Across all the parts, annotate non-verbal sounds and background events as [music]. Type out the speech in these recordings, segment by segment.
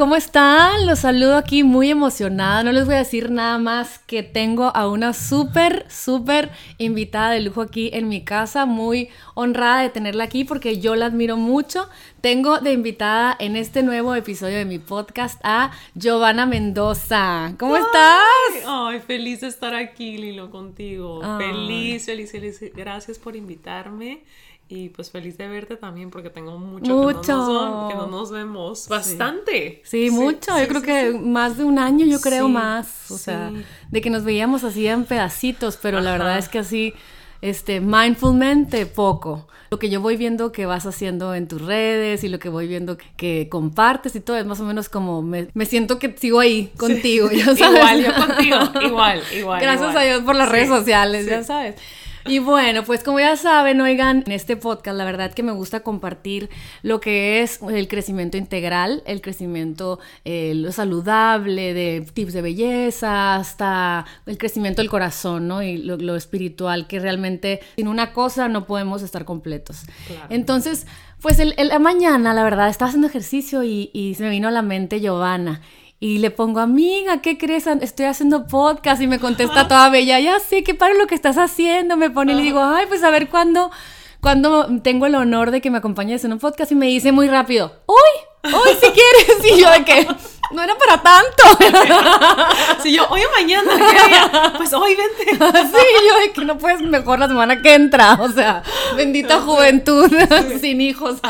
¿cómo están? Los saludo aquí muy emocionada. No les voy a decir nada más que tengo a una súper, súper invitada de lujo aquí en mi casa. Muy honrada de tenerla aquí porque yo la admiro mucho. Tengo de invitada en este nuevo episodio de mi podcast a Giovanna Mendoza. ¿Cómo estás? Ay, feliz de estar aquí, Lilo, contigo. Feliz, feliz, feliz. Gracias por invitarme. Y pues feliz de verte también porque tengo mucho, mucho. Que, no nos, vemos. Bastante. Sí, mucho. yo creo que más de un año, yo creo más. O sea, de que nos veíamos así en pedacitos, pero la verdad es que así, este, mindfulmente, poco. Lo que yo voy viendo que vas haciendo en tus redes y lo que voy viendo que, compartes y todo es más o menos como me, siento que sigo ahí contigo, ya [laughs] sabes. igual, yo contigo, igual, [laughs] igual. Gracias a Dios por las redes sociales, ya sabes. Y bueno, pues como ya saben, oigan, en este podcast la verdad que me gusta compartir lo que es el crecimiento integral, el crecimiento eh, lo saludable, de tips de belleza, hasta el crecimiento del corazón, ¿no? Y lo, espiritual, que realmente sin una cosa no podemos estar completos. Entonces, pues el, la mañana, la verdad, estaba haciendo ejercicio y, y se me vino a la mente Giovanna. Y le pongo, amiga, ¿qué crees? Estoy haciendo podcast y me contesta toda [laughs] bella, ya sé, qué padre lo que estás haciendo. Me pone y le digo, ay, pues a ver cuándo, cuando tengo el honor de que me acompañes en un podcast y me dice muy rápido, uy, uy, si quieres. [laughs] Y yo de que no era para tanto. [laughs] Si yo, hoy o mañana, ¿qué Pues hoy vente. [laughs] Sí, yo de que no puedes mejor la semana que entra. O sea, bendita juventud sin hijos.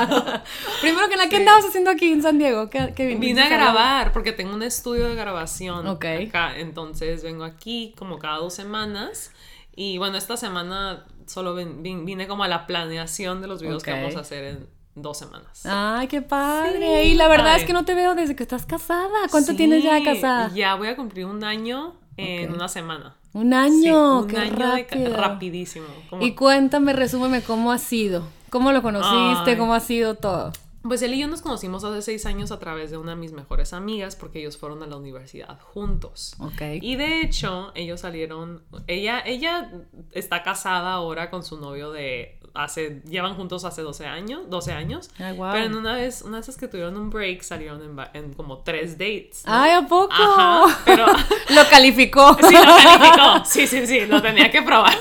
Primero que nada, ¿qué andabas haciendo aquí en San Diego? ¿Qué, Vine a grabar porque tengo un estudio de grabación acá. Entonces vengo aquí como cada dos semanas. Y bueno, esta semana solo vine como a la planeación de los videos que vamos a hacer en dos semanas. Ay, qué padre. y la verdad es que no te veo desde que estás casada. ¿Cuánto tienes ya casada? Ya voy a cumplir un año en una semana. Un año, un año rapidísimo. Y cuéntame, resúmeme cómo ha sido. ¿Cómo lo conociste? ¿Cómo ha sido todo? Pues él y yo nos conocimos hace seis años a través de una de mis mejores amigas porque ellos fueron a la universidad juntos. Ok. Y de hecho, ellos salieron, ella, ella está casada ahora con su novio de hace, llevan juntos hace 12 años, 12 años. Ay, wow. Pero en una vez, una vez que tuvieron un break, salieron en, en como tres dates. Ay, ¿a poco? Ajá, pero... [laughs] lo calificó. [laughs] Sí, lo calificó. [laughs] Sí, sí, sí, lo tenía que probar.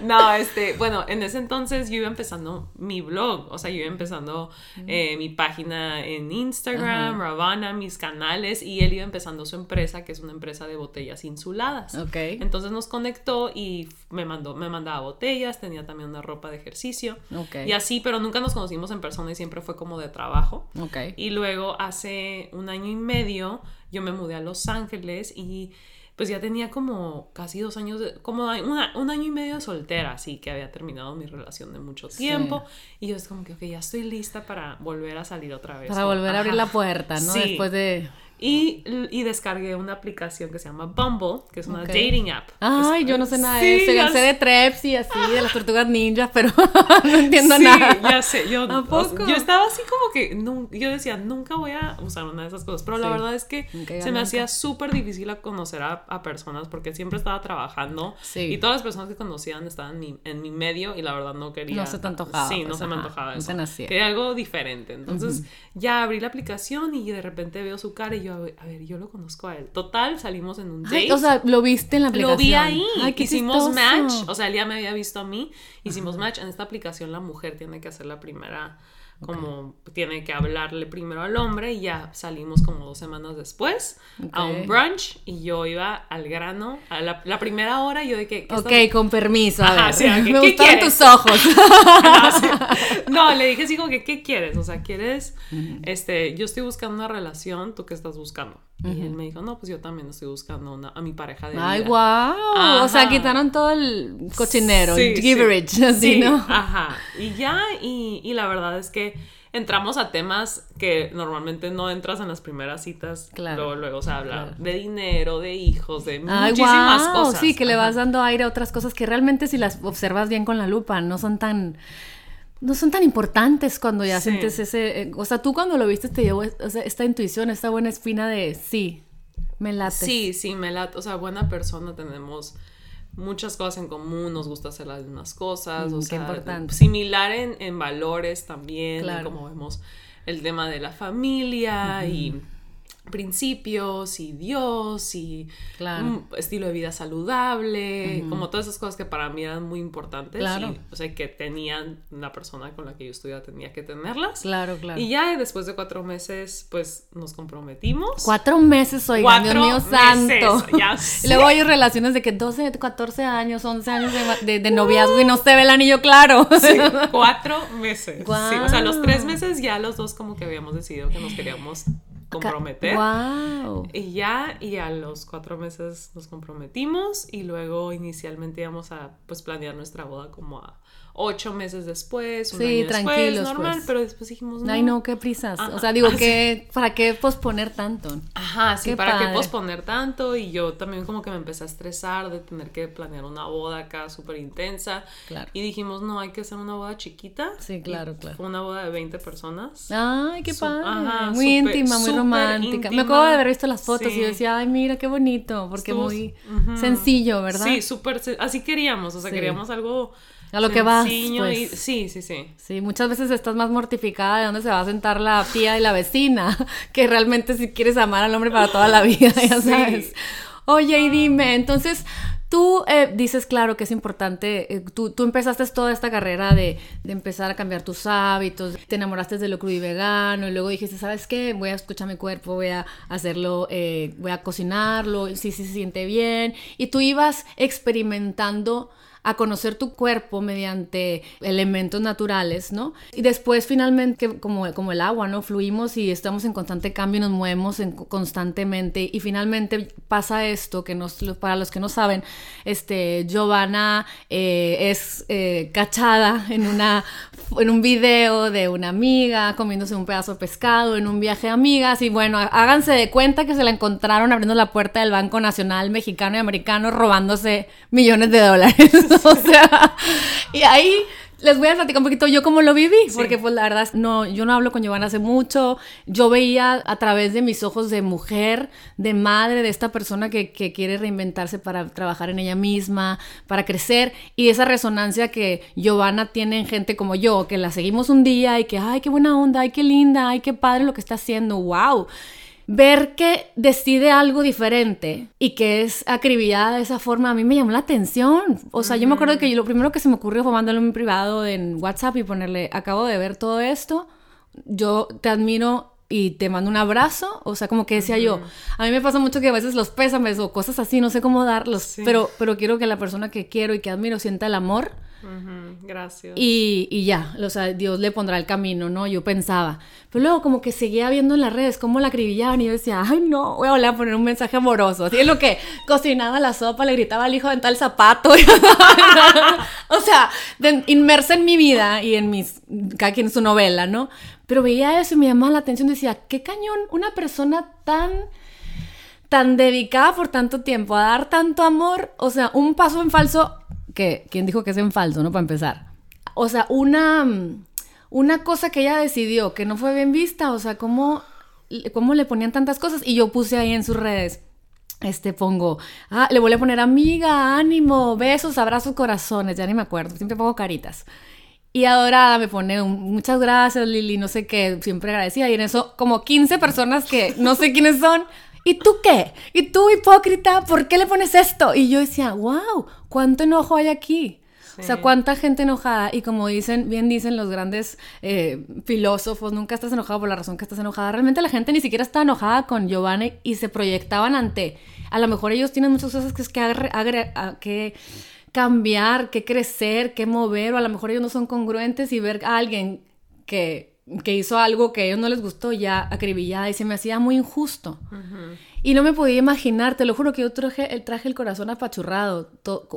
no, este, bueno, en ese entonces yo iba empezando mi blog, o sea, yo iba empezando eh, mi página en Instagram, Ravana, mis canales, y él iba empezando su empresa, que es una empresa de botellas insuladas. Ok. Entonces nos conectó y me mandó, me mandaba botellas, tenía también una ropa de ejercicio. Okay. Y así, pero nunca nos conocimos en persona y siempre fue como de trabajo. Okay. Y luego hace un año y medio yo me mudé a Los Ángeles y pues ya tenía como casi dos años, como un año y medio de soltera, así que había terminado mi relación de mucho tiempo. Y yo es como que, ok, ya estoy lista para volver a salir otra vez. Para volver a abrir la puerta, ¿no? Después de... Y, y, descargué una aplicación que se llama Bumble, que es una dating app. Ay, yo no sé nada de eso. sé de Treps y así, de las tortugas ninjas, pero [laughs] no entiendo nada. ya sé. Yo, yo estaba así como que, yo decía, nunca voy a usar una de esas cosas. Pero la verdad es que se me hacía súper difícil a conocer a, a, personas porque siempre estaba trabajando. Y todas las personas que conocían estaban en mi, en mi, medio y la verdad no quería. No se te antojaba. Sí, no pues, se me antojaba eso. No Quería algo diferente. Entonces ya abrí la aplicación y de repente veo su cara y yo, a ver, yo lo conozco a él. Total, salimos en un date. o sea, lo viste en la aplicación. Lo vi ahí. Hicimos match. O sea, él ya me había visto a mí. Hicimos match. En esta aplicación la mujer tiene que hacer la primera como tiene que hablarle primero al hombre y ya salimos como dos semanas después a un brunch y yo iba al grano a la, primera hora yo de que ok con permiso a ver [laughs] me gustaron tus ojos [laughs] [laughs] no, le dije así como que ¿qué quieres? o sea ¿quieres? este yo estoy buscando una relación ¿tú qué estás buscando? Y él me dijo, no, pues yo también estoy buscando una, a mi pareja de Ay, wow. O sea, quitaron todo el cochinero, el giverage, así, ¿no? Ajá. Y ya, y, y, la verdad es que entramos a temas que normalmente no entras en las primeras citas. Claro. Luego, luego se habla de dinero, de hijos, de muchísimas cosas. Sí, que le vas dando aire a otras cosas que realmente si las observas bien con la lupa no son tan no son tan importantes cuando ya sientes ese, eh, o sea, tú cuando lo viste te llevó esta intuición, esta buena espina de sí, me late. Sí, sí, me late, o sea, buena persona, tenemos muchas cosas en común, nos gusta hacer las mismas cosas, mm, o sea, similar en, en, valores también, como vemos el tema de la familia y principios y Dios y un estilo de vida saludable, como todas esas cosas que para mí eran muy importantes. Y, o sea, que tenían una persona con la que yo estudiaba tenía que tenerlas. Claro, claro. Y ya después de cuatro meses, pues nos comprometimos. Cuatro meses, Dios mío santo. Ya [laughs] luego hay relaciones de que 12, 14 años, 11 años de, de, noviazgo y no se ve el anillo claro. [laughs] Sí, [laughs] cuatro meses. Sí, o sea, los tres meses ya los dos como que habíamos decidido que nos queríamos comprometer. Wow. Y ya, y a los cuatro meses nos comprometimos y luego inicialmente íbamos a pues planear nuestra boda como a ocho meses después, un sí, año después, normal, pues. pero después dijimos, no. Ay, no, qué prisas. o sea, digo, que ¿para qué posponer tanto? Ajá, sí, ¿para qué posponer tanto? Y yo también como que me empecé a estresar de tener que planear una boda acá súper intensa. Claro. Y dijimos, no, hay que hacer una boda chiquita. Sí, claro, claro. Fue una boda de 20 personas. Ay, qué padre. Ajá, muy íntima, muy romántica. Me acabo de haber visto las fotos y decía, ay, mira, qué bonito, porque muy sencillo, ¿verdad? Sí, súper, así queríamos, o sea, queríamos algo a lo que vas. Pues. sí, sí, sí. Sí, muchas veces estás más mortificada de dónde se va a sentar la tía y la vecina, [laughs] que realmente si quieres amar al hombre para toda la vida, [laughs] ya sabes. Oye, y dime, entonces, Tú eh, dices, claro, que es importante, eh, tú, tú, empezaste toda esta carrera de, de, empezar a cambiar tus hábitos, te enamoraste de lo crudo y vegano, y luego dijiste, ¿sabes qué? Voy a escuchar mi cuerpo, voy a hacerlo, eh, voy a cocinarlo, si sí, sí, se siente bien, y tú ibas experimentando a conocer tu cuerpo mediante elementos naturales, ¿no? Y después finalmente, como, como el agua, ¿no? Fluimos y estamos en constante cambio y nos movemos constantemente y finalmente pasa esto que nos, para los que no saben, este, Giovanna eh, es eh, cachada en, una, en un video de una amiga comiéndose un pedazo de pescado en un viaje de amigas y bueno, háganse de cuenta que se la encontraron abriendo la puerta del Banco Nacional Mexicano y Americano robándose millones de dólares. [laughs] [laughs] o sea, y ahí les voy a platicar un poquito yo cómo lo viví, porque pues la verdad, no, yo no hablo con Giovanna hace mucho, yo veía a través de mis ojos de mujer, de madre, de esta persona que, que quiere reinventarse para trabajar en ella misma, para crecer, y esa resonancia que Giovanna tiene en gente como yo, que la seguimos un día y que, ay, qué buena onda, ay, qué linda, ay, qué padre lo que está haciendo, wow ver que decide algo diferente y que es acribillada de esa forma, a mí me llamó la atención. O sea, yo me acuerdo que lo primero que se me ocurrió fue mandarle un privado en WhatsApp y ponerle, acabo de ver todo esto, yo te admiro y te mando un abrazo, o sea, como que decía yo, a mí me pasa mucho que a veces los pésames o cosas así, no sé cómo darlos, pero, pero quiero que la persona que quiero y que admiro sienta el amor Gracias. Y, y, ya, Dios le pondrá el camino, ¿no? Yo pensaba. Pero luego como que seguía viendo en las redes cómo la acribillaban y yo decía, ay no, voy a volver a poner un mensaje amoroso. Así es lo que cocinaba la sopa, le gritaba al hijo de tal zapato. [laughs] o sea, inmersa en mi vida y en mis, cada quien su novela, ¿no? Pero veía eso y me llamaba la atención, decía, qué cañón una persona tan tan dedicada por tanto tiempo a dar tanto amor, o sea, un paso en falso que, ¿quién dijo que es en falso, no? Para empezar. O sea, una, una cosa que ella decidió que no fue bien vista, o sea, ¿cómo, cómo le ponían tantas cosas? Y yo puse ahí en sus redes, este pongo, ah, le voy a poner amiga, ánimo, besos, abrazos, corazones, ya ni me acuerdo, siempre pongo caritas. Y Adorada me pone muchas gracias, Lili, no sé qué, siempre agradecida. Y en eso, como 15 personas que no sé quiénes son, ¿y tú qué? ¿Y tú, hipócrita, por qué le pones esto? Y yo decía, wow, ¿cuánto enojo hay aquí? O sea, cuánta gente enojada. Y como dicen, bien dicen los grandes eh, filósofos, nunca estás enojado por la razón que estás enojada. Realmente la gente ni siquiera está enojada con Giovanni y se proyectaban ante. A lo mejor ellos tienen muchas cosas que, es que, que cambiar, que crecer, que mover, o a lo mejor ellos no son congruentes y ver a alguien que que hizo algo que a ellos no les gustó ya acribillada y se me hacía muy injusto. Y no me podía imaginar, te lo juro que yo traje, traje el corazón apachurrado.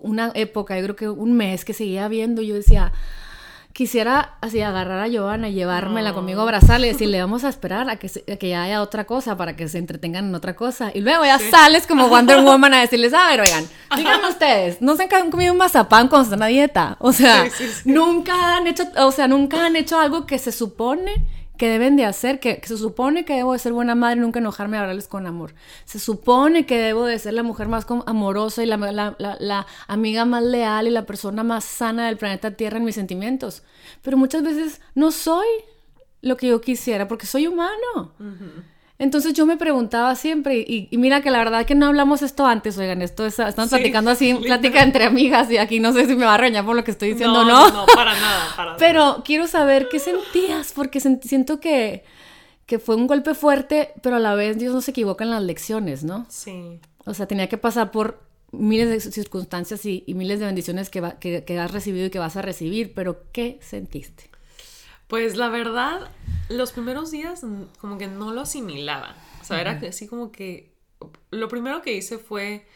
una época, yo creo que un mes que seguía viendo, yo decía, quisiera así agarrar a Giovanna y llevármela conmigo, abrazarle y decirle, vamos a esperar a que, que haya otra cosa para que se entretengan en otra cosa. Y luego ya sales como [laughs] Wonder Woman a decirles, a ver, oigan, díganme ustedes, ¿no se han comido un mazapán cuando están a dieta? O sea, nunca han hecho, o sea, nunca han hecho algo que se supone que deben de hacer, que, se supone que debo de ser buena madre, nunca enojarme hablarles con amor. Se supone que debo de ser la mujer más amorosa y la, la, amiga más leal y la persona más sana del planeta Tierra en mis sentimientos. Pero muchas veces no soy. lo que yo quisiera, porque soy humano. Entonces yo me preguntaba siempre, y, mira que la verdad que no hablamos esto antes, oigan, esto es, estamos platicando así, plática entre amigas, y aquí no sé si me va a reñar por lo que estoy diciendo no. No, no, para nada, para Pero quiero saber qué sentías, porque siento que, que fue un golpe fuerte, pero a la vez Dios no se equivoca en las lecciones, ¿no? Sí. O sea, tenía que pasar por miles de circunstancias y, miles de bendiciones que, que has recibido y que vas a recibir, pero ¿qué sentiste? Pues la verdad, los primeros días como que no lo asimilaba. O sea, era así como que lo primero que hice fue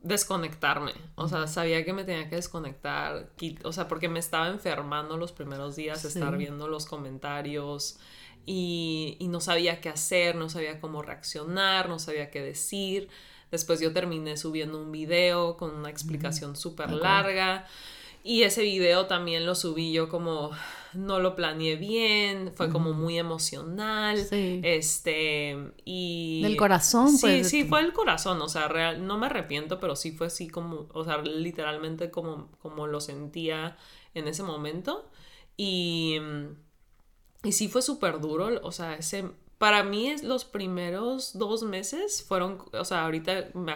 desconectarme. O sea, sabía que me tenía que desconectar. O sea, porque me estaba enfermando los primeros días, estar viendo los comentarios y, y, no sabía qué hacer, no sabía cómo reaccionar, no sabía qué decir. Después yo terminé subiendo un video con una explicación súper larga. Y ese video también lo subí yo como no lo planeé bien, fue como muy emocional, este, y... Del corazón, Sí, pues, sí, fue el corazón, o sea, real, no me arrepiento, pero sí fue así como, o sea, literalmente como, como lo sentía en ese momento, y, y sí fue súper duro, o sea, ese, para mí los primeros dos meses fueron, o sea, ahorita me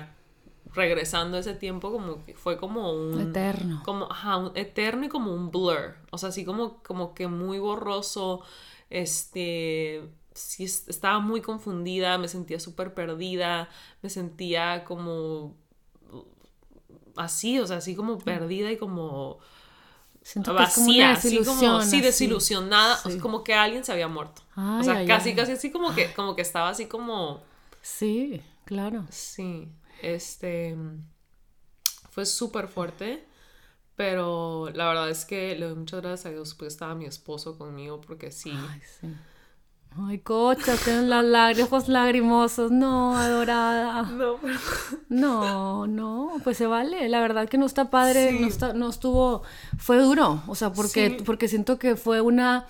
regresando ese tiempo como que fue como un eterno como ajá, un eterno y como un blur o sea así como como que muy borroso este sí estaba muy confundida me sentía súper perdida me sentía como así o sea así como perdida y como vacía, así como sí, desilusionada, como que alguien se había muerto. o sea, casi, casi así como que, como que estaba así como. Sí, claro. Sí. Este fue súper fuerte, pero la verdad es que le doy muchas gracias a Dios porque estaba mi esposo conmigo porque sí. Ay, sí. Ay, cocha, tienen las lágrimas lagrimosos. No, adorada. [laughs] No, No, no, pues se vale. La verdad que no está padre, no, está, no estuvo, fue duro. O sea, porque, porque siento que fue una,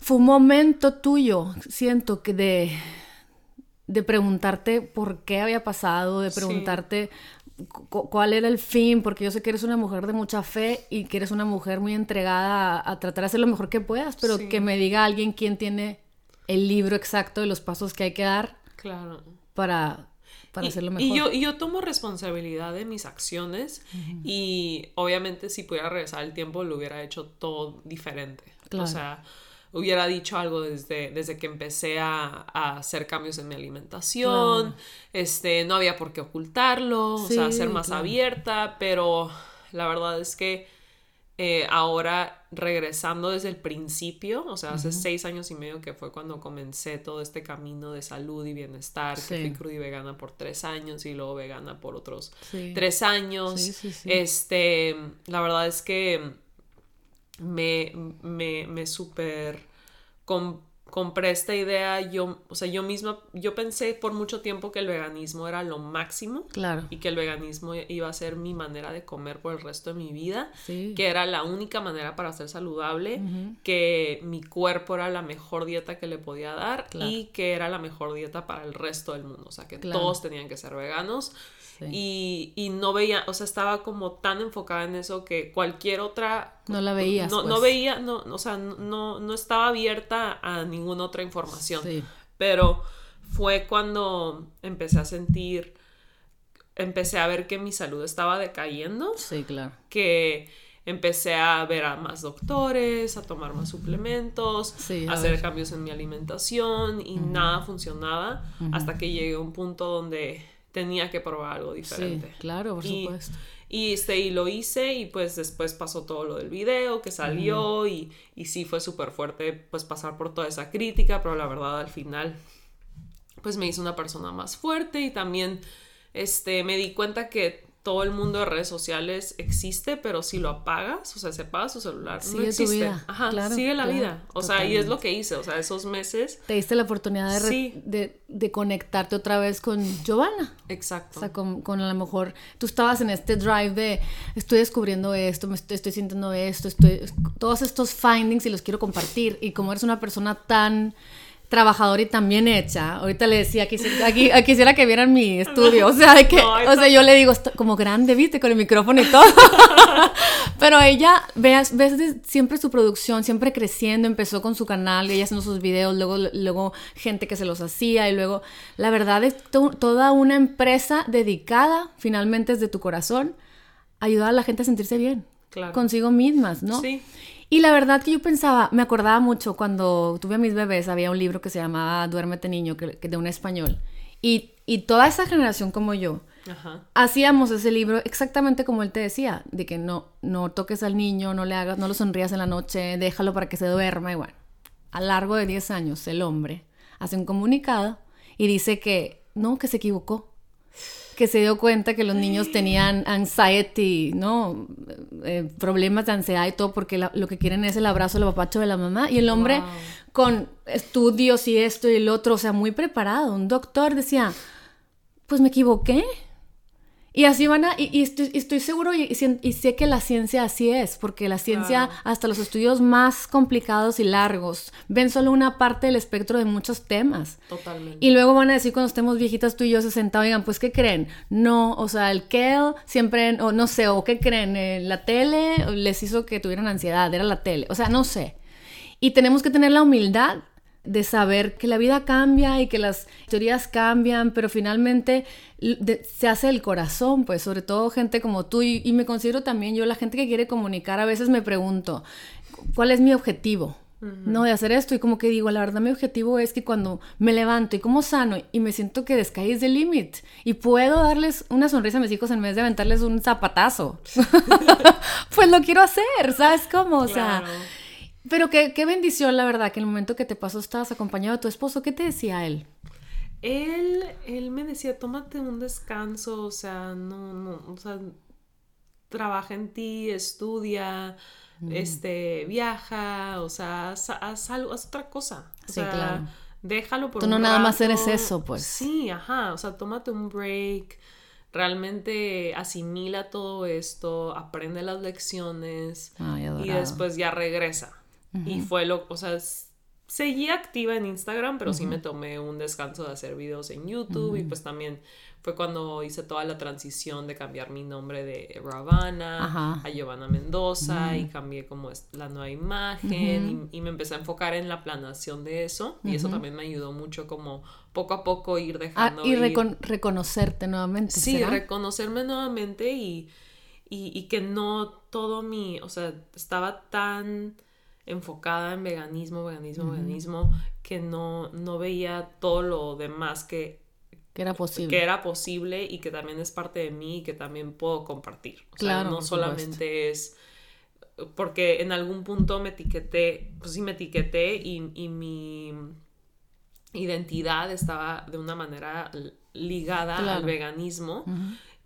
fue un momento tuyo, siento que de, de preguntarte por qué había pasado, de preguntarte cuál era el fin, porque yo sé que eres una mujer de mucha fe y que eres una mujer muy entregada a, tratar de hacer lo mejor que puedas, pero que me diga alguien quién tiene el libro exacto de los pasos que hay que dar claro. para, para hacerlo mejor. Y yo, y yo tomo responsabilidad de mis acciones y obviamente si pudiera regresar el tiempo lo hubiera hecho todo diferente. O sea, hubiera dicho algo desde, desde que empecé a, hacer cambios en mi alimentación, este, no había por qué ocultarlo, o sea, ser más abierta, pero la verdad es que eh, ahora regresando desde el principio, o sea, hace seis años y medio que fue cuando comencé todo este camino de salud y bienestar, que fui cruda y vegana por tres años y luego vegana por otros tres años. Este, la verdad es que me, me, me súper compré esta idea, yo, o sea, yo misma, yo pensé por mucho tiempo que el veganismo era lo máximo. Claro. Y que el veganismo iba a ser mi manera de comer por el resto de mi vida. Que era la única manera para ser saludable. Que mi cuerpo era la mejor dieta que le podía dar. Y que era la mejor dieta para el resto del mundo. O sea, que todos tenían que ser veganos. Y, no veía, o sea, estaba como tan enfocada en eso que cualquier otra... No la veías. No, no pues. veía, no, o sea, no, no estaba abierta a ninguna otra información. Pero fue cuando empecé a sentir, empecé a ver que mi salud estaba decayendo. Sí, claro. Que empecé a ver a más doctores, a tomar más suplementos, a, hacer cambios en mi alimentación y nada funcionaba hasta que llegué a un punto donde tenía que probar algo diferente. Sí, claro, por supuesto. Y, este, y lo hice y pues después pasó todo lo del video que salió y, y sí fue súper fuerte pues pasar por toda esa crítica, pero la verdad al final pues me hizo una persona más fuerte y también este, me di cuenta que todo el mundo de redes sociales existe, pero si lo apagas, o sea, se apaga su celular, sigue no existe. Tu vida. Ajá, sigue la vida. O sea, y es lo que hice, o sea, esos meses. Te diste la oportunidad de, de, conectarte otra vez con Giovanna. Exacto. O sea, con, con, a lo mejor tú estabas en este drive de estoy descubriendo esto, me estoy, estoy sintiendo esto, estoy. Todos estos findings y los quiero compartir. Y como eres una persona tan trabajadora y también hecha. Ahorita le decía, quisiera, aquí, quisiera que vieran mi estudio. O sea, de que, o sea, yo le digo, como grande, viste, con el micrófono y todo. [laughs] Pero ella, ves, ves siempre su producción, siempre creciendo, empezó con su canal, ella haciendo sus videos, luego, luego gente que se los hacía y luego, la verdad es toda una empresa dedicada, finalmente desde tu corazón, a ayudar a la gente a sentirse bien. Consigo mismas, ¿no? Sí. Y la verdad que yo pensaba, me acordaba mucho cuando tuve a mis bebés, había un libro que se llamaba Duérmete Niño, que, de un español. Y, y, toda esa generación como yo, hacíamos ese libro exactamente como él te decía, de que no, no toques al niño, no le hagas, no lo sonrías en la noche, déjalo para que se duerma. Y bueno, a largo de 10 años, el hombre hace un comunicado y dice que no, que se equivocó que se dio cuenta que los niños tenían anxiety, ¿no? Eh, problemas de ansiedad y todo, porque lo que quieren es el abrazo, el apapacho de la mamá. Y el hombre con estudios y esto y el otro, o sea, muy preparado. Un doctor decía, pues me equivoqué. Y así van a, y, estoy, seguro y, sé que la ciencia así es, porque la ciencia, hasta los estudios más complicados y largos, ven solo una parte del espectro de muchos temas. Totalmente. Y luego van a decir cuando estemos viejitas tú y yo se sentados, oigan, pues ¿qué creen? No, o sea, el Kale siempre, o no sé, o ¿qué creen? Eh, la tele les hizo que tuvieran ansiedad, era la tele, o sea, no sé. Y tenemos que tener la humildad de saber que la vida cambia y que las teorías cambian, pero finalmente se hace el corazón, pues sobre todo gente como tú. Y, me considero también yo, la gente que quiere comunicar, a veces me pregunto, ¿cuál es mi objetivo? No, de hacer esto y como que digo, la verdad mi objetivo es que cuando me levanto y como sano y me siento que descaí the limit y puedo darles una sonrisa a mis hijos en vez de aventarles un zapatazo, [laughs] pues lo quiero hacer, ¿sabes cómo? O sea... Pero qué, qué bendición, la verdad, que el momento que te pasó estabas acompañado de tu esposo. ¿Qué te decía él? Él, él me decía, tómate un descanso, o sea, no, no, o sea, trabaja en ti, estudia, mm. este, viaja, o sea, haz, algo, haz otra cosa. O sí, sea, claro. Déjalo por Tú no nada más eres eso, pues. Sí, ajá, o sea, tómate un break, realmente asimila todo esto, aprende las lecciones y después ya regresa. Y fue lo, o sea, seguía activa en Instagram, pero sí me tomé un descanso de hacer videos en YouTube y pues también fue cuando hice toda la transición de cambiar mi nombre de Ravana a Giovanna Mendoza y cambié como la nueva imagen y, me empecé a enfocar en la planación de eso y eso también me ayudó mucho como poco a poco ir dejando ah, y reconocerte nuevamente. Sí, reconocerme nuevamente y, y, y que no todo mi, o sea, estaba tan enfocada en veganismo, veganismo, veganismo, que no, no veía todo lo demás que, que era posible. Que era posible y que también es parte de mí y que también puedo compartir. O claro, sea, no solamente es porque en algún punto me etiqueté, pues sí me etiqueté y, y mi identidad estaba de una manera ligada al veganismo.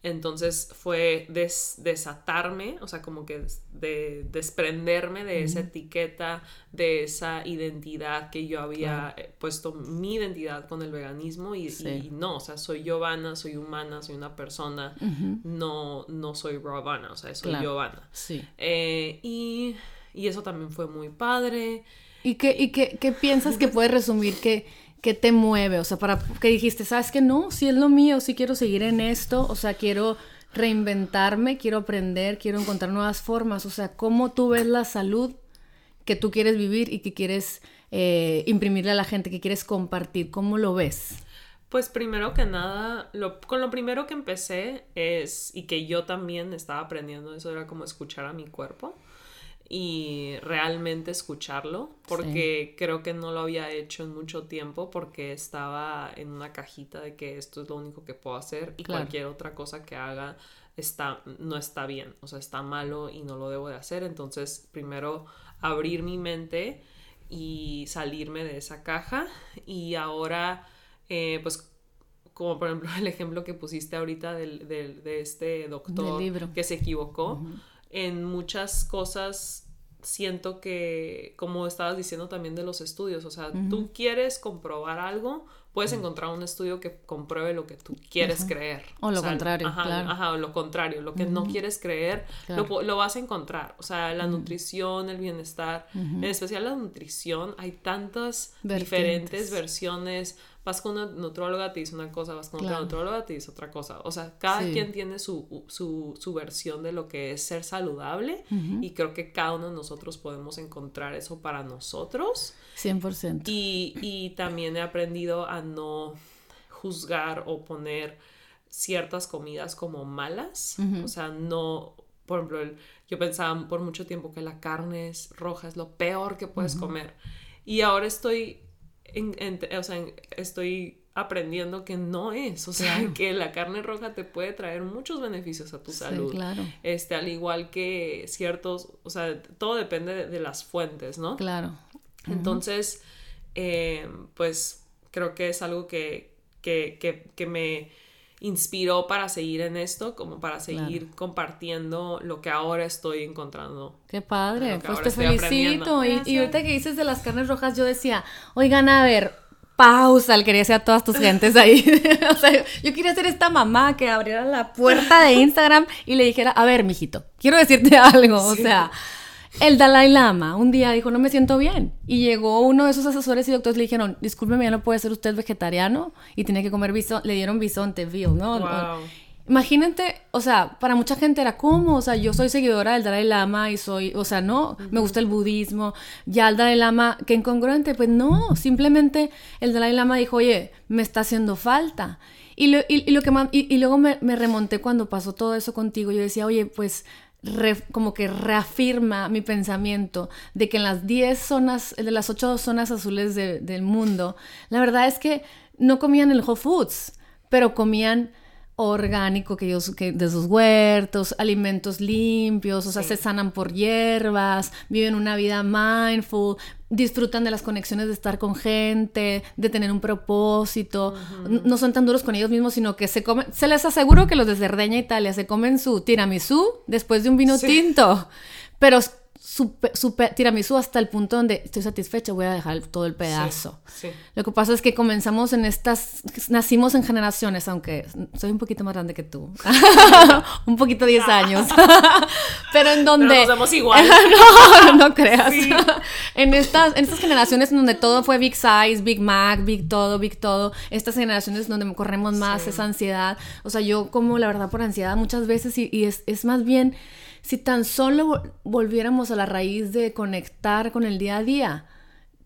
Entonces fue desatarme, o sea, como que de desprenderme de esa etiqueta, de esa identidad que yo había eh, puesto mi identidad con el veganismo y, no, o sea, soy Giovanna, soy humana, soy una persona, no, no soy Ravana, o sea, soy Giovanna. Sí. Eh, y, eso también fue muy padre. ¿Y qué, y qué, qué piensas que puede resumir que ¿Qué te mueve? O sea, para que dijiste, ¿sabes que no? Si es lo mío, si quiero seguir en esto, o sea, quiero reinventarme, quiero aprender, quiero encontrar nuevas formas. O sea, ¿cómo tú ves la salud que tú quieres vivir y que quieres eh, imprimirle a la gente, que quieres compartir? ¿Cómo lo ves? Pues primero que nada, lo, con lo primero que empecé es, y que yo también estaba aprendiendo, eso era como escuchar a mi cuerpo y realmente escucharlo, porque creo que no lo había hecho en mucho tiempo porque estaba en una cajita de que esto es lo único que puedo hacer y cualquier otra cosa que haga está no está bien, o sea, está malo y no lo debo de hacer, entonces primero abrir mi mente y salirme de esa caja y ahora eh, pues como por ejemplo [laughs] el ejemplo que pusiste ahorita del, de este doctor que se equivocó en muchas cosas siento que, como estabas diciendo también de los estudios, o sea, tú quieres comprobar algo puedes encontrar un estudio que compruebe lo que tú quieres creer. O lo contrario, ajá, claro. Ajá, o lo contrario, lo que no quieres creer, lo, lo, vas a encontrar. O sea, la nutrición, el bienestar, en especial la nutrición, hay tantas diferentes versiones. Vas con una nutróloga, te dice una cosa, vas con otra nutróloga, te dice otra cosa. O sea, cada quien tiene su, su, su, versión de lo que es ser saludable y creo que cada uno de nosotros podemos encontrar eso para nosotros. 100%. Y, y también he aprendido a no juzgar o poner ciertas comidas como malas. O sea, no, por ejemplo, yo pensaba por mucho tiempo que la carne es roja es lo peor que puedes comer. Y ahora estoy, en, o sea, estoy aprendiendo que no es, o sea, que la carne roja te puede traer muchos beneficios a tu salud. claro. Este, al igual que ciertos, o sea, todo depende de, las fuentes, ¿no? Claro. Entonces, eh, pues creo que es algo que, que, me inspiró para seguir en esto, como para seguir compartiendo lo que ahora estoy encontrando. Qué padre, pues te felicito. Y, y, ahorita que dices de las carnes rojas, yo decía, oigan, a ver, pausa, le quería decir a todas tus gentes ahí. [laughs] o sea, yo quería ser esta mamá que abriera la puerta de Instagram y le dijera, a ver, mijito, quiero decirte [laughs] algo, o sea el Dalai Lama un día dijo, no me siento bien. Y llegó uno de esos asesores y doctores y le dijeron, discúlpeme, ya no puede ser usted vegetariano y tiene que comer bisonte. Le dieron bisonte, veal, ¿no? Imagínate, o sea, para mucha gente era como, o sea, yo soy seguidora del Dalai Lama y soy, o sea, no, me gusta el budismo, ya el Dalai Lama, qué incongruente, pues no, simplemente el Dalai Lama dijo, oye, me está haciendo falta. Y, lo, y, lo que y, luego me, me remonté cuando pasó todo eso contigo, yo decía, oye, pues como que reafirma mi pensamiento de que en las 10 zonas, de las 8 zonas azules del mundo, la verdad es que no comían el Whole Foods, pero comían orgánico que ellos, que de sus huertos, alimentos limpios, o sea, se sanan por hierbas, viven una vida mindful, disfrutan de las conexiones de estar con gente, de tener un propósito, no son tan duros con ellos mismos, sino que se comen, se les aseguro que los de Cerdeña, Italia, se comen su tiramisú después de un vino tinto, pero su, tiramisú hasta el punto donde estoy satisfecha, voy a dejar todo el pedazo. Lo que pasa es que comenzamos en estas, nacimos en generaciones, aunque soy un poquito más grande que tú, [laughs] un poquito 10 años, [laughs] pero en donde... Pero nos vemos igual. [laughs] no, no creas. en, estas, en estas generaciones en donde todo fue Big Size, Big Mac, Big todo, Big todo, estas generaciones donde corremos más esa ansiedad, o sea, yo como la verdad por ansiedad muchas veces y, y es, es más bien si tan solo volviéramos a la raíz de conectar con el día a día,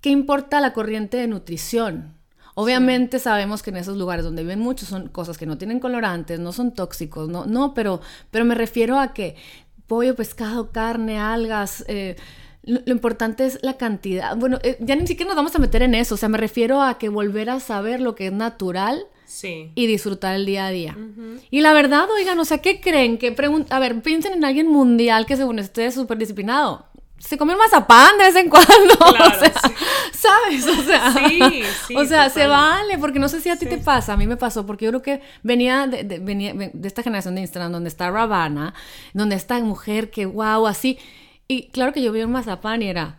¿qué importa la corriente de nutrición? Obviamente sabemos que en esos lugares donde viven muchos son cosas que no tienen colorantes, no son tóxicos, no, no pero, pero me refiero a que pollo, pescado, carne, algas, eh, lo, importante es la cantidad. Bueno, eh, ya ni siquiera nos vamos a meter en eso, o sea, me refiero a que volver a saber lo que es natural y disfrutar el día a día. Y la verdad, oigan, o sea, ¿qué creen? Que a ver, piensen en alguien mundial que según esté súper disciplinado. Se come mazapán de vez en cuando. [laughs] Claro, o sea, ¿sabes? O sea, sí, [laughs] sí, o sea se vale, porque no sé si a ti te pasa, a mí me pasó, porque yo creo que venía de, venía de esta generación de Instagram donde está Ravana, donde está mujer que wow, así. Y claro que yo vi un mazapán y era,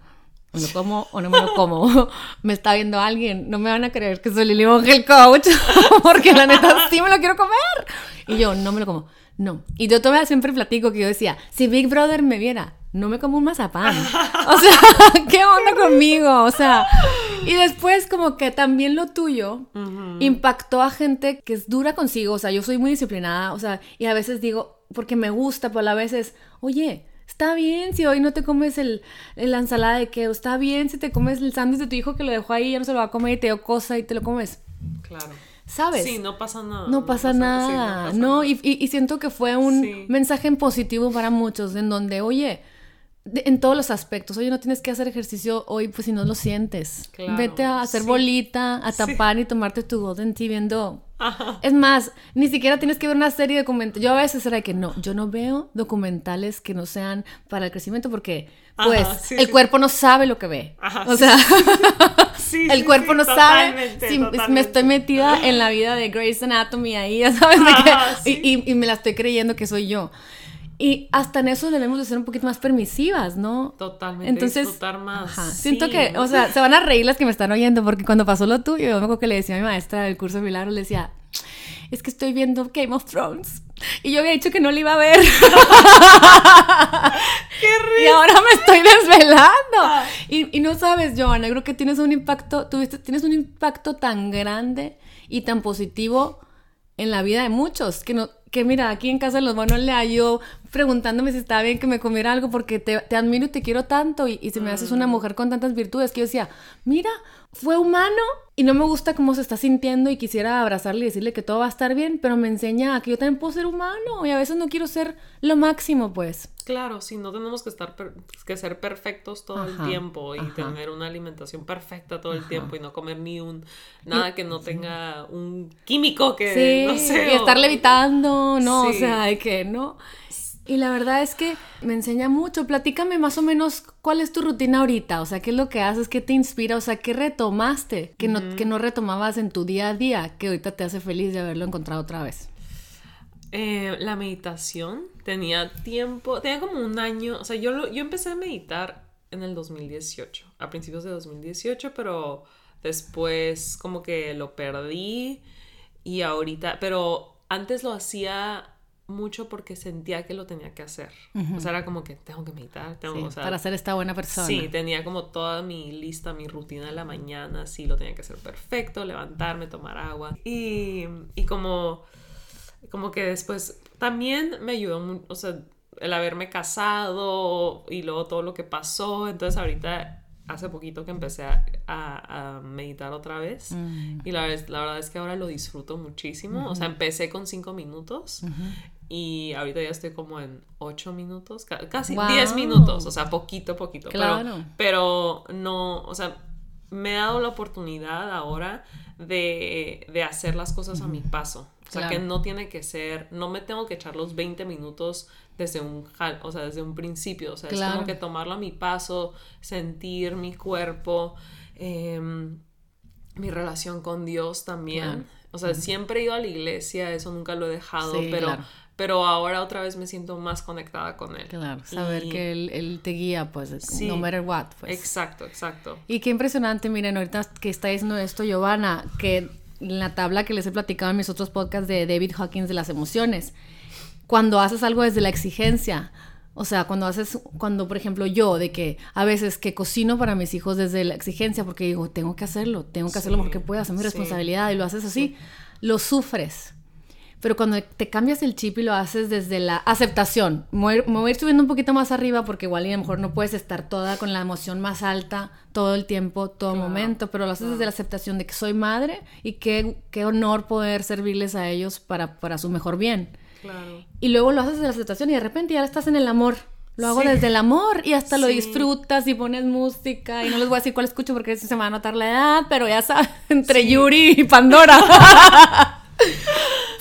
¿Me lo como o no me lo como? [laughs] me está viendo alguien, no me van a creer que soy Lily el coach, [laughs] porque la neta sí me lo quiero comer. Y yo, no me lo como. No. Y yo todavía siempre platico que yo decía, si Big Brother me viera, no me como un mazapán. O sea, [laughs] ¿qué onda conmigo? O sea, y después como que también lo tuyo impactó a gente que es dura consigo. O sea, yo soy muy disciplinada, o sea, y a veces digo, porque me gusta, pero a veces, oye, Está bien si hoy no te comes el, la ensalada de queso. Está bien si te comes el sándwich de tu hijo que lo dejó ahí y ya no se lo va a comer y te dio cosa y te lo comes. Claro. ¿Sabes? Sí, no pasa nada. No pasa, nada. no, Y, y, siento que fue un mensaje en positivo para muchos, en donde, oye, en todos los aspectos. Oye, no tienes que hacer ejercicio hoy, pues si no lo sientes. Vete a hacer bolita, a tapar y tomarte tu golden tea viendo. Es más, ni siquiera tienes que ver una serie de documentales. Yo a veces era que no, yo no veo documentales que no sean para el crecimiento porque, pues, el cuerpo no sabe lo que ve. o sea, [laughs] el cuerpo no sabe si me estoy metida en la vida de Grey's Anatomy ahí, [laughs] ya sabes, y, y me la estoy creyendo que soy yo. Y hasta en eso debemos de ser un poquito más permisivas, ¿no? Totalmente. Entonces, disfrutar más. Siento que, o sea, se van a reír las que me están oyendo, porque cuando pasó lo tuyo, yo me acuerdo que le decía a mi maestra del curso de milagros, le decía, es que estoy viendo Game of Thrones. Y yo había dicho que no le iba a ver. [laughs] ¡Qué Y ahora me estoy desvelando. Ah. Y, y, no sabes, Joana, creo que tienes un impacto, tuviste, tienes un impacto tan grande y tan positivo en la vida de muchos, que no, que mira, aquí en casa de los buenos le hallo preguntándome si estaba bien que me comiera algo porque te, te admiro y te quiero tanto y, y si me haces una mm. mujer con tantas virtudes que yo decía, mira, fue humano y no me gusta cómo se está sintiendo y quisiera abrazarle y decirle que todo va a estar bien, pero me enseña que yo también puedo ser humano y a veces no quiero ser lo máximo, pues. Claro, sí, no tenemos que estar que ser perfectos todo el tiempo y tener una alimentación perfecta todo el tiempo y no comer ni un nada que no tenga un químico que no sé, y estar levitando, no, o sea, hay que no. Y la verdad es que me enseña mucho. Platícame más o menos cuál es tu rutina ahorita, o sea, qué es lo que haces, qué te inspira, o sea, qué retomaste, que, no, que no retomabas en tu día a día, que ahorita te hace feliz de haberlo encontrado otra vez. Eh, la meditación, tenía tiempo, tenía como un año, o sea, yo, yo empecé a meditar en el 2018, a principios de 2018, pero después como que lo perdí y ahorita, pero antes lo hacía mucho porque sentía que lo tenía que hacer. O sea, era como que tengo que meditar, tengo, para ser esta buena persona. Sí, tenía como toda mi lista, mi rutina de la mañana, sí, lo tenía que hacer perfecto, levantarme, tomar agua. Y, y como, como que después también me ayudó, o sea, el haberme casado y luego todo lo que pasó, entonces ahorita hace poquito que empecé a, a, meditar otra vez mm. y la, la, verdad es que ahora lo disfruto muchísimo. O sea, empecé con cinco minutos y ahorita ya estoy como en 8 minutos, casi 10 minutos, o sea, poquito, poquito. Claro. Pero, no, o sea, me he dado la oportunidad ahora de, de hacer las cosas a mi paso. O sea, que no tiene que ser, no me tengo que echar los 20 minutos desde un, o sea, desde un principio. O sea, es como que tomarlo a mi paso, sentir mi cuerpo, em, mi relación con Dios también. O sea, siempre he ido a la iglesia, eso nunca lo he dejado, pero pero ahora otra vez me siento más conectada con él. Claro, saber que él, te guía, pues, no matter what. Pues. Exacto, exacto. Y qué impresionante, miren, ahorita que está diciendo esto, Giovanna, que la tabla que les he platicado en mis otros podcasts de David Hawkins de las emociones, cuando haces algo desde la exigencia, o sea, cuando haces, cuando por ejemplo yo, de que a veces que cocino para mis hijos desde la exigencia, porque digo, tengo que hacerlo, tengo que hacerlo porque puedo, hacer mi responsabilidad, y lo haces así, lo sufres pero cuando te cambias el chip y lo haces desde la aceptación, me voy, a ir subiendo un poquito más arriba porque igual y a lo mejor no puedes estar toda con la emoción más alta todo el tiempo, todo momento, pero lo haces desde la aceptación de que soy madre y qué, qué honor poder servirles a ellos para, para su mejor bien. Claro. Y luego lo haces desde la aceptación y de repente ya estás en el amor. Lo hago desde el amor y hasta lo disfrutas y pones música y no les voy a decir cuál escucho porque se me va a notar la edad, pero ya sabes, entre Yuri y Pandora. [laughs]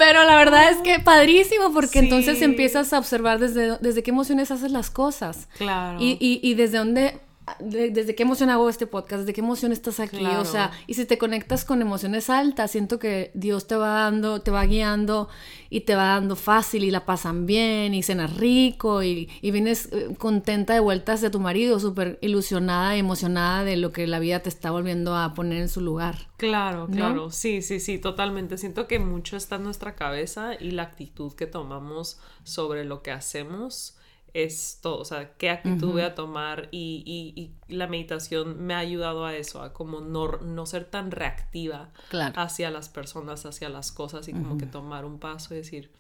Pero la verdad es que padrísimo, porque entonces empiezas a observar desde, desde qué emociones haces las cosas. Claro. Y, y, y desde dónde desde qué emoción hago este podcast, desde qué emoción estás aquí, o sea, y si te conectas con emociones altas, siento que Dios te va dando, te va guiando y te va dando fácil y la pasan bien y cenas rico y, y vienes eh, contenta de vueltas de tu marido, súper ilusionada y emocionada de lo que la vida te está volviendo a poner en su lugar. Claro, claro, sí, sí, sí, totalmente. Siento que mucho está en nuestra cabeza y la actitud que tomamos sobre lo que hacemos es todo, o sea, qué actitud voy a tomar y, la meditación me ha ayudado a eso, a como no, no ser tan reactiva hacia las personas, hacia las cosas y como que tomar un paso y decir,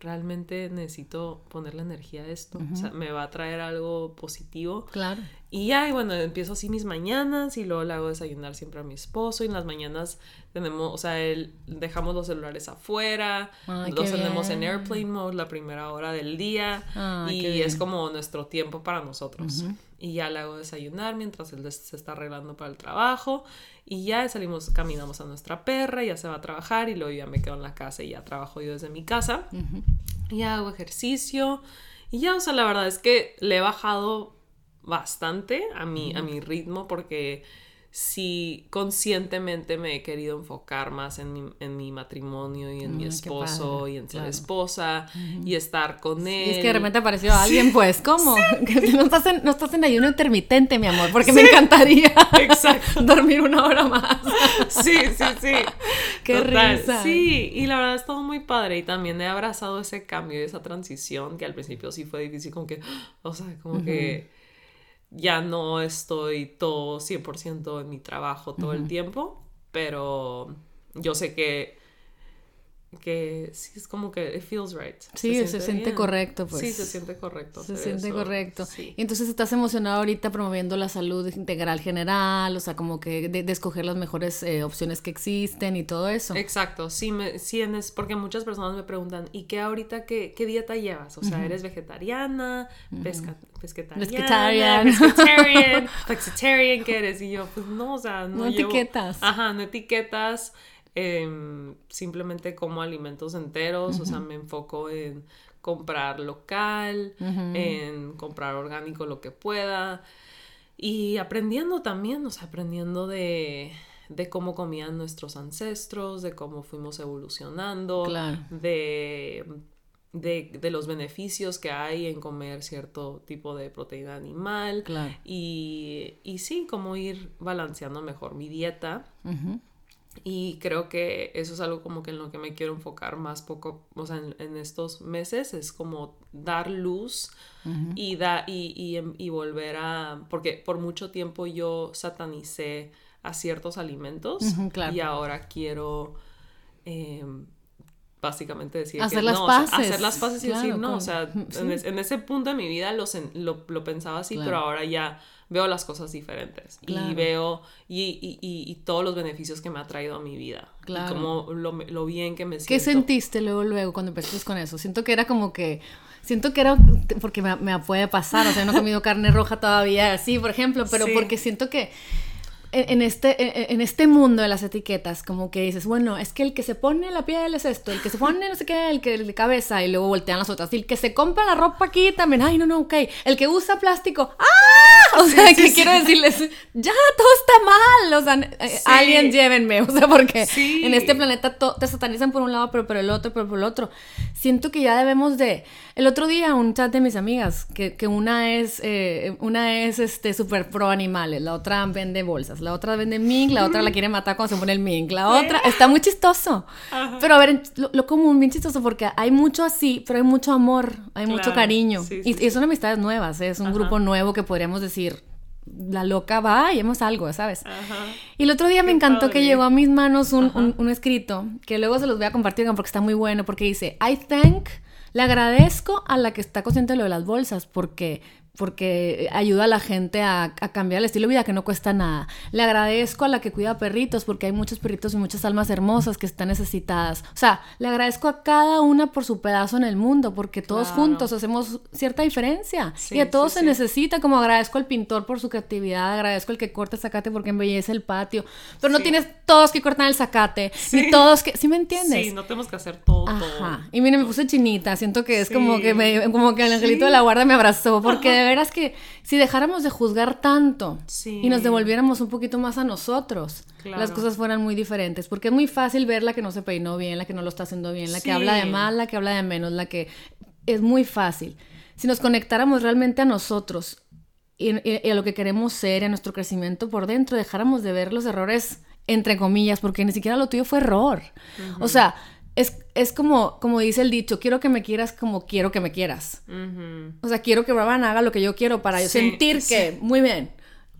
realmente necesito poner la energía a esto, o sea, me va a traer algo positivo. Claro. Y ya, y bueno, empiezo así mis mañanas y luego le hago desayunar siempre a mi esposo y en las mañanas tenemos, o sea, él, dejamos los celulares afuera, los tenemos en airplane mode la primera hora del día y es como nuestro tiempo para nosotros. Y ya le hago desayunar mientras él se está arreglando para el trajo y ya salimos, caminamos a nuestra perra, ya se va a trabajar y luego ya me quedo en la casa y ya trabajo yo desde mi casa. Y ya hago ejercicio y ya, o sea, la verdad es que le he bajado bastante a mi, a mi ritmo porque sí conscientemente me he querido enfocar más en mi, en mi matrimonio y en mi esposo y en ser esposa y estar con él. es que de repente apareció [laughs] alguien, pues, ¿cómo? [laughs] no, estás en, no estás en ayuno intermitente, mi amor, porque me [laughs] encantaría dormir una hora más. sí, sí, sí. Qué risa. Sí, y la verdad es todo muy padre y también he abrazado ese cambio y esa transición que al principio sí fue difícil, como que, [gasps] o sea, como que ya no estoy todo 100% en mi trabajo todo el tiempo, pero yo sé que que sí es como que it feels right. Sí, se siente, correcto, pues. Sí, se siente correcto. Se siente correcto. Y entonces estás emocionado ahorita promoviendo la salud integral general, o sea, como que de, escoger las mejores eh, opciones que existen y todo eso. Exacto, sí, me, sí es, porque muchas personas me preguntan, ¿y qué ahorita, qué, qué dieta llevas? O sea, ¿eres vegetariana, pesca, pesquetariana, pesquetarian, flexitarian, ¿qué eres? Y yo, pues no, o sea, no, no etiquetas. Ajá, no etiquetas. Em, simplemente como alimentos enteros, o sea, me enfoco en comprar local, en comprar orgánico lo que pueda y aprendiendo también, o sea, aprendiendo de, de cómo comían nuestros ancestros, de cómo fuimos evolucionando, de, de, los beneficios que hay en comer cierto tipo de proteína animal y, y sí, cómo ir balanceando mejor mi dieta. Y creo que eso es algo como que en lo que me quiero enfocar más poco, o sea, en, estos meses, es como dar luz y, da, y, em, y, volver a, porque por mucho tiempo yo satanicé a ciertos alimentos y ahora quiero em, básicamente decir hacer que las no, paces. hacer las paces y decir no, o sea, [laughs] en, ese punto de mi vida lo, lo, pensaba así, pero ahora ya veo las cosas diferentes y veo y, y, todos los beneficios que me ha traído a mi vida. Claro. Y como lo, lo, bien que me siento. ¿Qué sentiste luego, luego cuando empezaste con eso? Siento que era como que siento que era porque me, me, puede pasar, o sea, no he comido carne roja todavía, así, por ejemplo, pero porque siento que en, este, en este mundo de las etiquetas, como que dices, bueno, es que el que se pone la piel es esto, el que se pone no sé qué, el que el de cabeza, y luego voltean las otras. Y el que se compra la ropa aquí también, ay, no, no, ok. El que usa plástico, ¡ah! [laughs] O sea, que quiero decirles, ya, todo está mal. O sea, eh, alguien llévenme, [laughs] o sea, porque en este planeta te satanizan por un lado, pero por el otro, pero por el otro. Siento que ya debemos de. El otro día, un chat de mis amigas, que, que una es, eh, una es este, súper pro animales, la otra vende bolsas la otra vende mink, la otra la quiere matar cuando se pone el mink, la otra está muy chistoso. Pero a ver, lo, común, bien chistoso, porque hay mucho así, pero hay mucho amor, hay mucho cariño. y, son amistades nuevas, ¿eh? es un grupo nuevo que podríamos decir, la loca va y hemos algo, ¿sabes? Y el otro día me encantó que llegó a mis manos un, un, escrito, que luego se los voy a compartir porque está muy bueno, porque dice, I thank, le agradezco a la que está consciente de lo de las bolsas, porque porque ayuda a la gente a, cambiar el estilo de vida que no cuesta nada. Le agradezco a la que cuida perritos porque hay muchos perritos y muchas almas hermosas que están necesitadas. O sea, le agradezco a cada una por su pedazo en el mundo porque todos juntos hacemos cierta diferencia y a todos se necesita, como agradezco al pintor por su creatividad, agradezco al que corta el zacate porque embellece el patio, pero no tienes todos que cortar el zacate, ni todos que, ¿sí me entiendes? Sí, no tenemos que hacer todo. Ajá. Y mire, me puse chinita, siento que es como que me, como que el angelito de la guarda me abrazó porque veras que si dejáramos de juzgar tanto y nos devolviéramos un poquito más a nosotros, las cosas fueran muy diferentes. Porque es muy fácil ver la que no se peinó bien, la que no lo está haciendo bien, la que habla de más, la que habla de menos, la que... Es muy fácil. Si nos conectáramos realmente a nosotros y, a lo que queremos ser, a nuestro crecimiento por dentro, dejáramos de ver los errores entre comillas, porque ni siquiera lo tuyo fue error. O sea, es, como, como dice el dicho, quiero que me quieras como quiero que me quieras. O sea, quiero que Braban haga lo que yo quiero para yo sentir que, muy bien.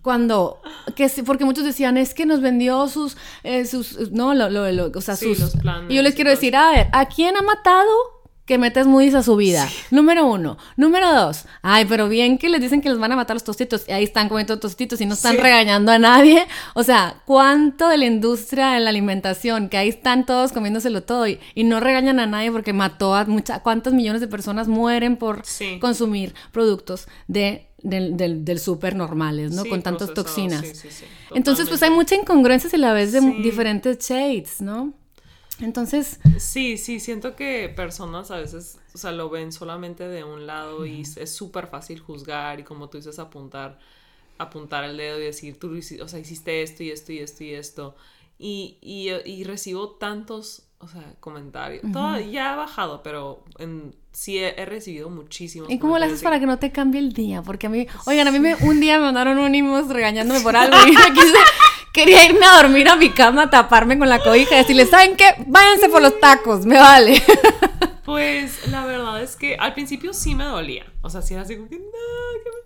Cuando, que porque muchos decían, es que nos vendió sus, eh, sus, no, lo, lo, o sea, sus... planes, y yo les quiero decir, a ver, ¿a quién ha matado que metes muy a su vida. Número uno. Número dos. Ay, pero bien que les dicen que les van a matar los tostitos y ahí están comiendo tostitos y no están regañando a nadie. O sea, ¿cuánto de la industria de la alimentación? Que ahí están todos comiéndoselo todo y, no regañan a nadie porque mató a muchas, cuántos millones de personas mueren por consumir productos de del, del, del súper normales, ¿no? Con tantas toxinas. Entonces, pues hay mucha incongruencia si la ves de diferentes shades, ¿no? Entonces... Sí, sí, siento que personas a veces, o sea, lo ven solamente de un lado y es súper fácil juzgar y como tú dices, apuntar apuntar el dedo y decir, tú, o sea, hiciste esto y esto y esto y esto. Y, y, recibo tantos, o sea, comentarios. Todo ya ha bajado, pero en, sí he, recibido muchísimos. ¿Y cómo lo haces para que no te cambie el día? Porque a mí, oigan, a mí me, un día me mandaron un regañándome por [laughs] algo y quería irme a dormir a mi cama, taparme con la cobija y decirle, ¿saben qué? Váyanse por los tacos, me vale. [laughs] Pues la verdad es que al principio sí me dolía. O sea, sí era así como que, no,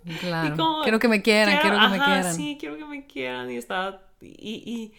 que Claro. quiero que me quieran, quiero, que me quieran. Sí, quiero que me quieran. Y estaba. Y,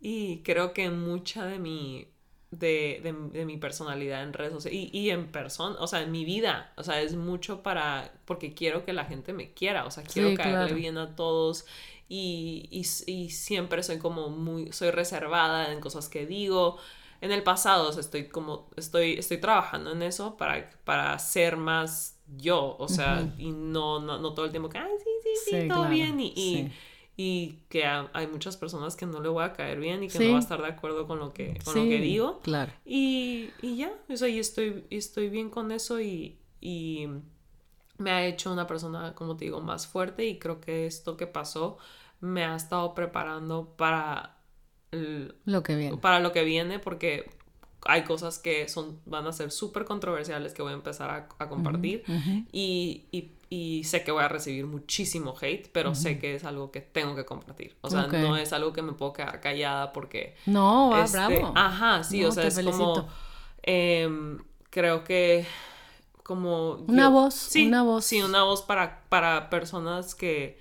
y, creo que mucha de mi. De, de, mi personalidad en redes sociales y, y, en persona, o sea, en mi vida, o sea, es mucho para, porque quiero que la gente me quiera, o sea, quiero caerle bien a todos y, y, y, siempre soy como muy, soy reservada en cosas que digo, en el pasado, o sea, estoy como, estoy, estoy trabajando en eso para, para ser más yo, o sea, y no, no, no, todo el tiempo que, ay, sí, sí, sí, todo bien, y, y, que hay muchas personas que no le voy a caer bien y que no va a estar de acuerdo con lo que, con lo que digo. Claro. Y, y ya, o sea, y estoy, estoy bien con eso y, y me ha hecho una persona, como te digo, más fuerte y creo que esto que pasó me ha estado preparando para lo que viene. Para lo que viene, porque hay cosas que son, van a ser súper controversiales que voy a empezar a, compartir Y, y, sé que voy a recibir muchísimo hate, pero sé que es algo que tengo que compartir. O sea, no es algo que me puedo quedar callada porque... No, este, bravo. Ajá, sí, o sea, es como... Em, creo que como... Una voz, sí, una voz. Sí, una voz para, para personas que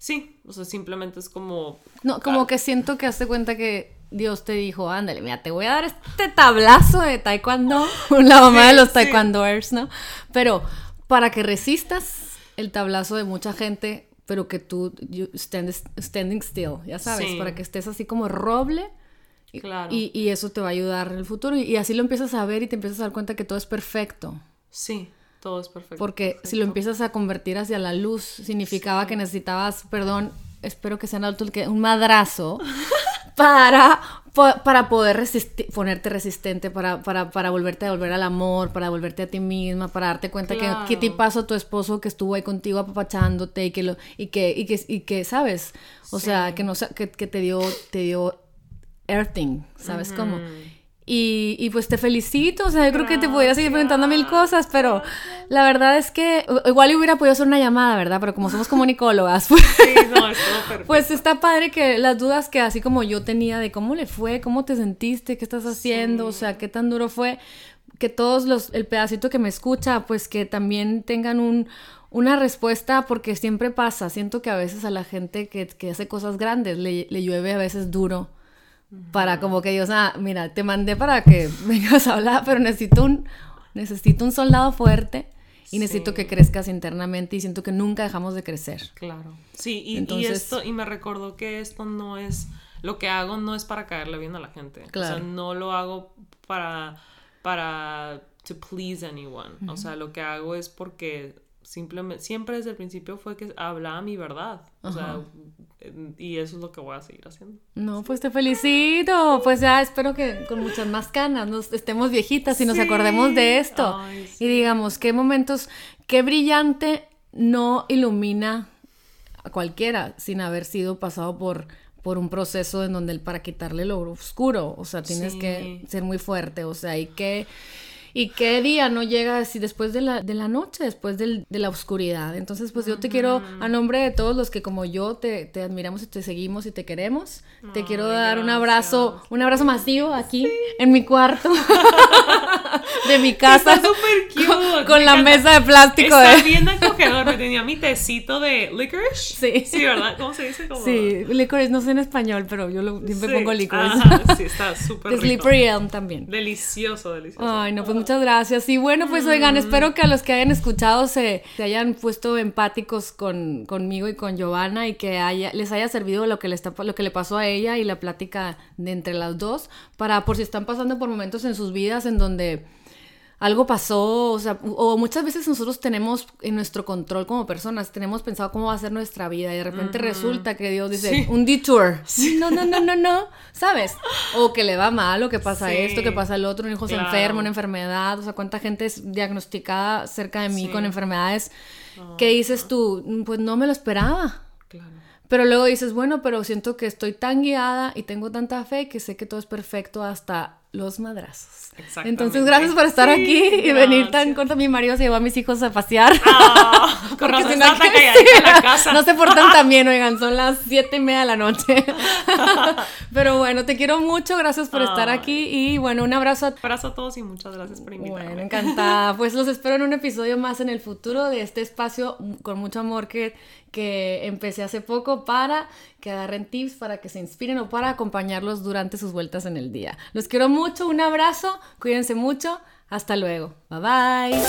Sí, o sea, simplemente es como... No, como que siento que hace cuenta que Dios te dijo, ándale, mira, te voy a dar este tablazo de taekwondo, [laughs] la mamá de los taekwondoers, ¿no? Pero para que resistas el tablazo de mucha gente, pero que tú standing still, ya sabes, para que estés así como roble. Claro. Y, y, eso te va a ayudar en el futuro. Y, y así lo empiezas a ver y te empiezas a dar cuenta que todo es perfecto. Sí. Todo es perfecto. Porque si lo empiezas a convertir hacia la luz, significaba que necesitabas, perdón, espero que sean adultos, que un madrazo [laughs] para, para poder ponerte resistente, para, para, para volverte a volver al amor, para volverte a ti misma, para darte cuenta que qué te pasó tu esposo que estuvo ahí contigo apapachándote y que lo, y que, y que, y que sabes, o sea, que no que, que te dio, te dio earthing, ¿sabes cómo? Y, y, pues te felicito, o sea, yo creo que te podría seguir preguntando mil cosas, pero la verdad es que igual hubiera podido hacer una llamada, ¿verdad? Pero como somos comunicólogas, [laughs] pues, sí, no, pues está padre que las dudas que así como yo tenía de cómo le fue, cómo te sentiste, qué estás haciendo, o sea, qué tan duro fue, que todos los, el pedacito que me escucha, pues que también tengan un, una respuesta, porque siempre pasa, siento que a veces a la gente que, que hace cosas grandes le, le llueve a veces duro para como que Dios, ah, mira, te mandé para que [laughs] vengas a hablar, pero necesito un, necesito un soldado fuerte y necesito que crezcas internamente y siento que nunca dejamos de crecer. Claro. Sí, y, esto, y me recordó que esto no es, lo que hago no es para caerle bien a la gente. Claro. O sea, no lo hago para, para, to please anyone. O sea, lo que hago es porque simplemente, siempre desde el principio fue que hablaba mi verdad. O sea, y eso es lo que voy a seguir haciendo. No, pues te felicito. Pues ya espero que con muchas más canas nos estemos viejitas y nos acordemos de esto. Y digamos, qué momentos, qué brillante no ilumina a cualquiera sin haber sido pasado por por un proceso en donde el para quitarle lo oscuro, o sea, tienes que ser muy fuerte, o sea, hay que ¿Y qué día no llega así después de la, de la noche, después del, de la oscuridad? Entonces, pues yo te quiero, a nombre de todos los que como yo te, te admiramos y te seguimos y te queremos, te quiero dar un abrazo, un abrazo masivo aquí en mi cuarto [laughs] de mi casa. Está súper cute. Con, la mesa de plástico. Está de... bien acogedor. Me tenía mi tecito de licorice. Sí. Sí, ¿verdad? ¿Cómo se dice? Sí, licorice, no sé en español, pero yo lo, siempre pongo licorice. sí, está [laughs] súper rico. Slippery Elm también. Delicioso, delicioso. Ay, no, pues muchas gracias. Y bueno, pues oigan, espero que a los que hayan escuchado se, se hayan puesto empáticos con, conmigo y con Giovanna y que haya, les haya servido lo que, le está, lo que le pasó a ella y la plática de entre las dos, para por si están pasando por momentos en sus vidas en donde algo pasó, o sea, o muchas veces nosotros tenemos en nuestro control como personas, tenemos pensado cómo va a ser nuestra vida y de repente resulta que Dios dice, un detour. No, no, no, no, no, ¿sabes? O que le va mal, o que pasa esto, que pasa el otro, un hijo se enferma, una enfermedad, o sea, cuánta gente es diagnosticada cerca de mí con enfermedades. ¿Qué dices tú? Pues no me lo esperaba. Claro. Pero luego dices, bueno, pero siento que estoy tan guiada y tengo tanta fe que sé que todo es perfecto hasta los madrazos. Entonces, gracias por estar aquí y venir tan corto. Mi marido se llevó a mis hijos a pasear. Ah, [laughs] porque si no, la casa. no se portan [laughs] tan bien, oigan, son las siete y media de la noche. [laughs] Pero bueno, te quiero mucho, gracias por estar aquí y bueno, un abrazo. A... Abrazo a todos y muchas gracias por invitarme. Bueno, encantada. Pues los espero en un episodio más en el futuro de este espacio con mucho amor que, que empecé hace poco para que agarren tips, para que se inspiren o para acompañarlos durante sus vueltas en el día. Los quiero mucho, un abrazo, cuídense mucho, hasta luego, bye bye.